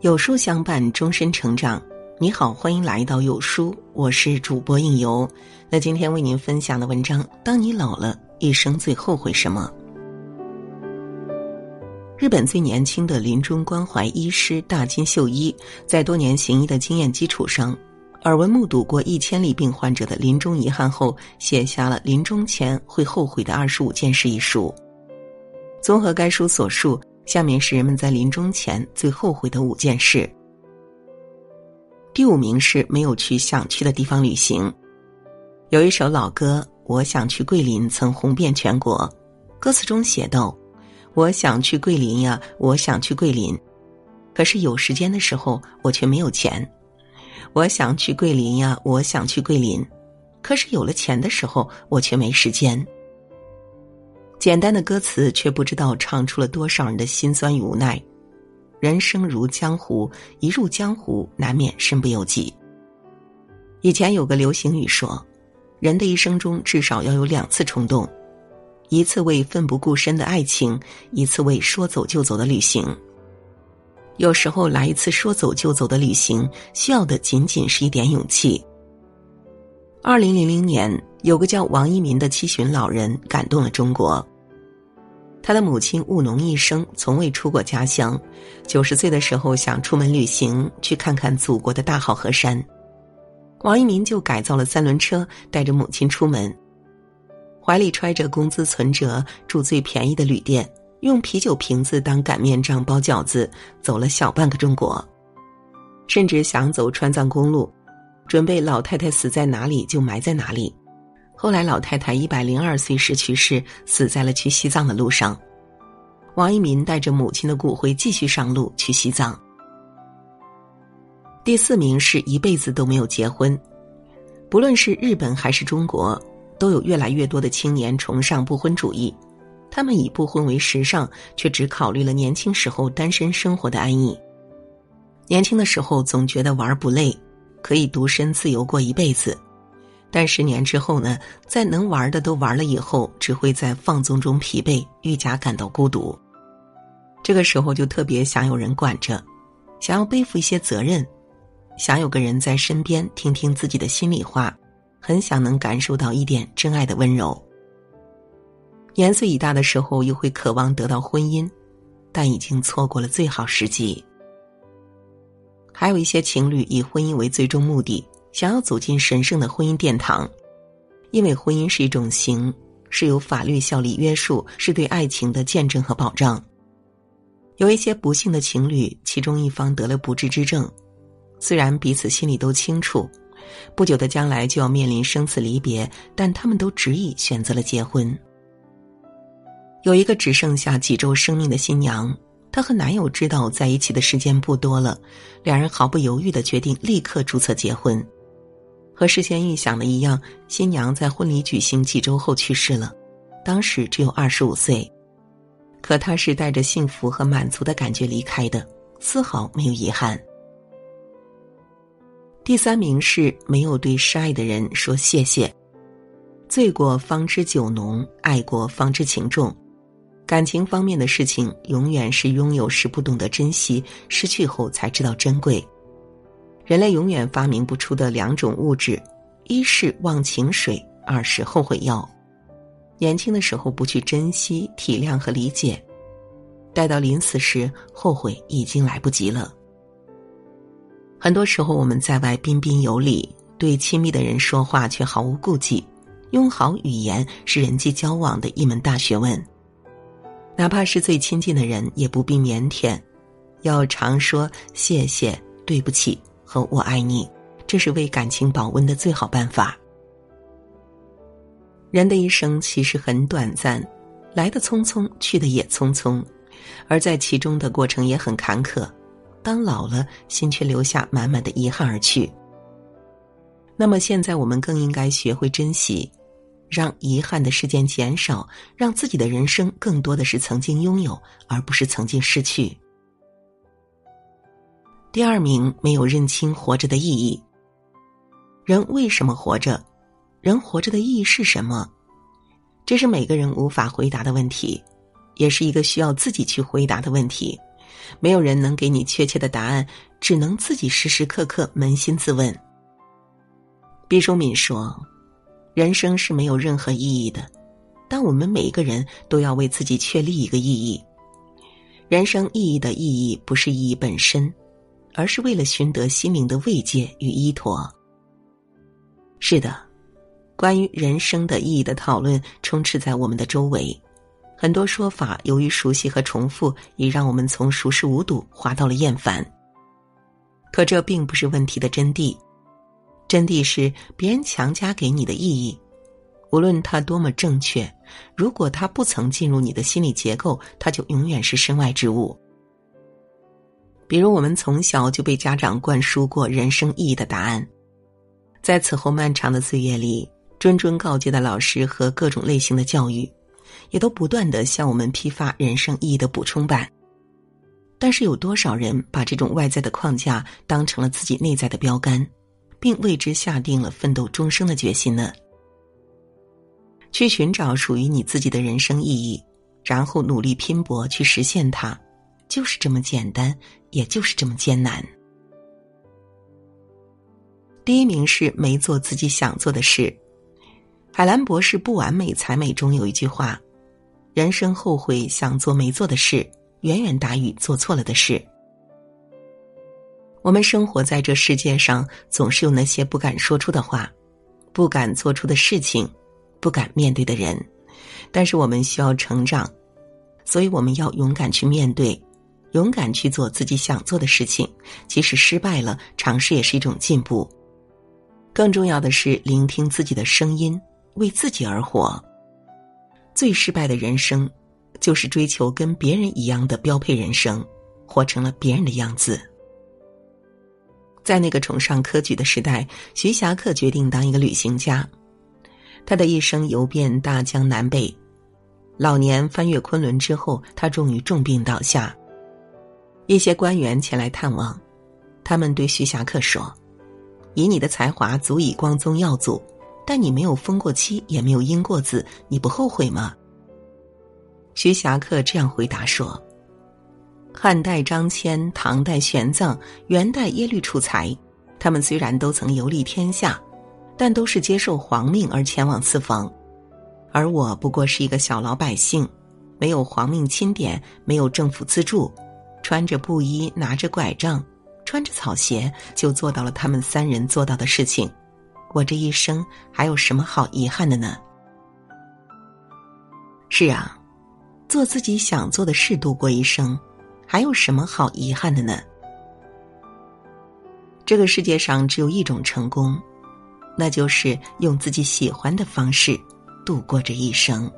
有书相伴，终身成长。你好，欢迎来到有书，我是主播应由。那今天为您分享的文章：当你老了，一生最后悔什么？日本最年轻的临终关怀医师大金秀一，在多年行医的经验基础上，耳闻目睹过一千例病患者的临终遗憾后，写下了《临终前会后悔的二十五件事》一书。综合该书所述。下面是人们在临终前最后悔的五件事。第五名是没有去想去的地方旅行。有一首老歌《我想去桂林》曾红遍全国，歌词中写道：“我想去桂林呀，我想去桂林，可是有时间的时候我却没有钱。我想去桂林呀，我想去桂林，可是有了钱的时候我却没时间。”简单的歌词，却不知道唱出了多少人的心酸与无奈。人生如江湖，一入江湖，难免身不由己。以前有个流行语说：“人的一生中至少要有两次冲动，一次为奋不顾身的爱情，一次为说走就走的旅行。”有时候来一次说走就走的旅行，需要的仅仅是一点勇气。二零零零年，有个叫王一民的七旬老人感动了中国。他的母亲务农一生，从未出过家乡。九十岁的时候，想出门旅行，去看看祖国的大好河山。王一民就改造了三轮车，带着母亲出门，怀里揣着工资存折，住最便宜的旅店，用啤酒瓶子当擀面杖包饺子，走了小半个中国，甚至想走川藏公路。准备老太太死在哪里就埋在哪里。后来老太太一百零二岁时去世，死在了去西藏的路上。王一民带着母亲的骨灰继续上路去西藏。第四名是一辈子都没有结婚。不论是日本还是中国，都有越来越多的青年崇尚不婚主义。他们以不婚为时尚，却只考虑了年轻时候单身生活的安逸。年轻的时候总觉得玩不累。可以独身自由过一辈子，但十年之后呢？在能玩的都玩了以后，只会在放纵中疲惫，愈加感到孤独。这个时候就特别想有人管着，想要背负一些责任，想有个人在身边听听自己的心里话，很想能感受到一点真爱的温柔。年岁已大的时候，又会渴望得到婚姻，但已经错过了最好时机。还有一些情侣以婚姻为最终目的，想要走进神圣的婚姻殿堂，因为婚姻是一种刑，是有法律效力约束，是对爱情的见证和保障。有一些不幸的情侣，其中一方得了不治之症，虽然彼此心里都清楚，不久的将来就要面临生死离别，但他们都执意选择了结婚。有一个只剩下几周生命的新娘。她和男友知道在一起的时间不多了，两人毫不犹豫的决定立刻注册结婚。和事先预想的一样，新娘在婚礼举行几周后去世了，当时只有二十五岁。可她是带着幸福和满足的感觉离开的，丝毫没有遗憾。第三名是没有对深爱的人说谢谢。醉过方知酒浓，爱过方知情重。感情方面的事情，永远是拥有时不懂得珍惜，失去后才知道珍贵。人类永远发明不出的两种物质，一是忘情水，二是后悔药。年轻的时候不去珍惜、体谅和理解，待到临死时，后悔已经来不及了。很多时候我们在外彬彬有礼，对亲密的人说话却毫无顾忌，用好语言是人际交往的一门大学问。哪怕是最亲近的人，也不必腼腆，要常说谢谢、对不起和我爱你，这是为感情保温的最好办法。人的一生其实很短暂，来的匆匆，去的也匆匆，而在其中的过程也很坎坷。当老了，心却留下满满的遗憾而去。那么现在，我们更应该学会珍惜。让遗憾的事件减少，让自己的人生更多的是曾经拥有，而不是曾经失去。第二名，没有认清活着的意义。人为什么活着？人活着的意义是什么？这是每个人无法回答的问题，也是一个需要自己去回答的问题。没有人能给你确切的答案，只能自己时时刻刻扪心自问。毕淑敏说：“人生是没有任何意义的，但我们每一个人都要为自己确立一个意义。人生意义的意义不是意义本身，而是为了寻得心灵的慰藉与依托。”是的，关于人生的意义的讨论充斥在我们的周围。很多说法由于熟悉和重复，已让我们从熟视无睹滑到了厌烦。可这并不是问题的真谛，真谛是别人强加给你的意义，无论它多么正确，如果它不曾进入你的心理结构，它就永远是身外之物。比如，我们从小就被家长灌输过人生意义的答案，在此后漫长的岁月里，谆谆告诫的老师和各种类型的教育。也都不断的向我们批发人生意义的补充版，但是有多少人把这种外在的框架当成了自己内在的标杆，并为之下定了奋斗终生的决心呢？去寻找属于你自己的人生意义，然后努力拼搏去实现它，就是这么简单，也就是这么艰难。第一名是没做自己想做的事。海兰博士《不完美才美》中有一句话。人生后悔想做没做的事，远远大于做错了的事。我们生活在这世界上，总是有那些不敢说出的话，不敢做出的事情，不敢面对的人。但是我们需要成长，所以我们要勇敢去面对，勇敢去做自己想做的事情。即使失败了，尝试也是一种进步。更重要的是，聆听自己的声音，为自己而活。最失败的人生，就是追求跟别人一样的标配人生，活成了别人的样子。在那个崇尚科举的时代，徐霞客决定当一个旅行家。他的一生游遍大江南北，老年翻越昆仑之后，他终于重病倒下。一些官员前来探望，他们对徐霞客说：“以你的才华，足以光宗耀祖。”但你没有封过妻，也没有荫过子，你不后悔吗？徐霞客这样回答说：“汉代张骞、唐代玄奘、元代耶律楚材，他们虽然都曾游历天下，但都是接受皇命而前往四方，而我不过是一个小老百姓，没有皇命钦点，没有政府资助，穿着布衣，拿着拐杖，穿着草鞋，就做到了他们三人做到的事情。”我这一生还有什么好遗憾的呢？是啊，做自己想做的事度过一生，还有什么好遗憾的呢？这个世界上只有一种成功，那就是用自己喜欢的方式度过这一生。